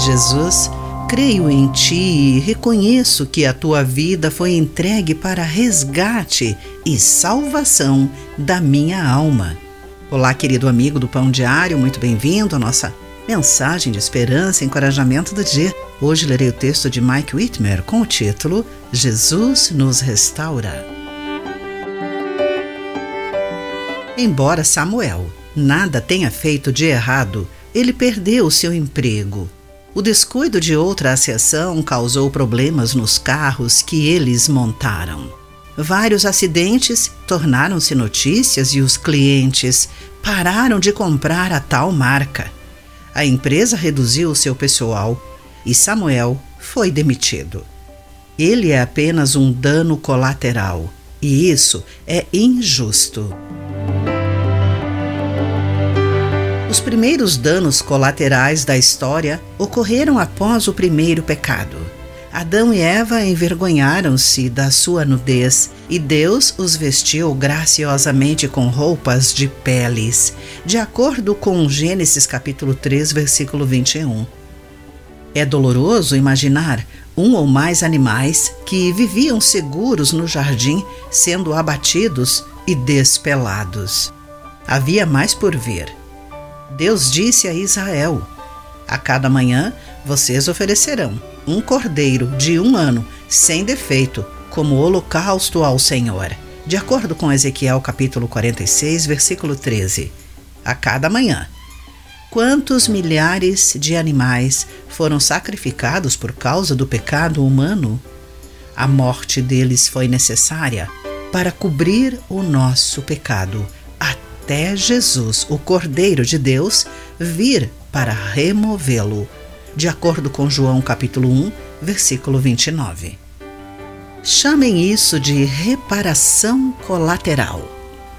Jesus, creio em ti e reconheço que a tua vida foi entregue para resgate e salvação da minha alma. Olá, querido amigo do Pão Diário, muito bem-vindo à nossa mensagem de esperança e encorajamento do dia. Hoje lerei o texto de Mike Whitmer com o título Jesus nos restaura. Embora Samuel nada tenha feito de errado, ele perdeu seu emprego o descuido de outra associação causou problemas nos carros que eles montaram. Vários acidentes tornaram-se notícias e os clientes pararam de comprar a tal marca. A empresa reduziu seu pessoal e Samuel foi demitido. Ele é apenas um dano colateral e isso é injusto. Os primeiros danos colaterais da história ocorreram após o primeiro pecado. Adão e Eva envergonharam-se da sua nudez e Deus os vestiu graciosamente com roupas de peles, de acordo com Gênesis capítulo 3, versículo 21. É doloroso imaginar um ou mais animais que viviam seguros no jardim sendo abatidos e despelados. Havia mais por vir Deus disse a Israel: A cada manhã vocês oferecerão um cordeiro de um ano, sem defeito, como holocausto ao Senhor. De acordo com Ezequiel capítulo 46, versículo 13. A cada manhã. Quantos milhares de animais foram sacrificados por causa do pecado humano? A morte deles foi necessária para cobrir o nosso pecado até Jesus, o Cordeiro de Deus, vir para removê-lo, de acordo com João capítulo 1, versículo 29. Chamem isso de reparação colateral.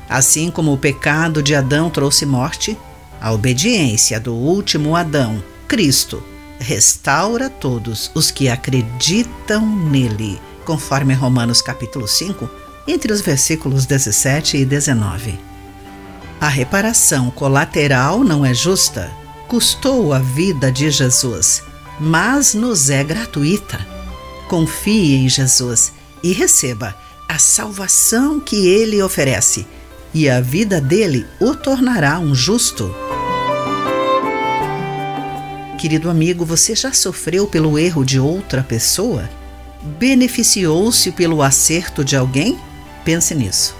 Assim como o pecado de Adão trouxe morte, a obediência do último Adão, Cristo, restaura todos os que acreditam nele, conforme Romanos capítulo 5, entre os versículos 17 e 19. A reparação colateral não é justa, custou a vida de Jesus, mas nos é gratuita. Confie em Jesus e receba a salvação que ele oferece, e a vida dele o tornará um justo. Querido amigo, você já sofreu pelo erro de outra pessoa? Beneficiou-se pelo acerto de alguém? Pense nisso.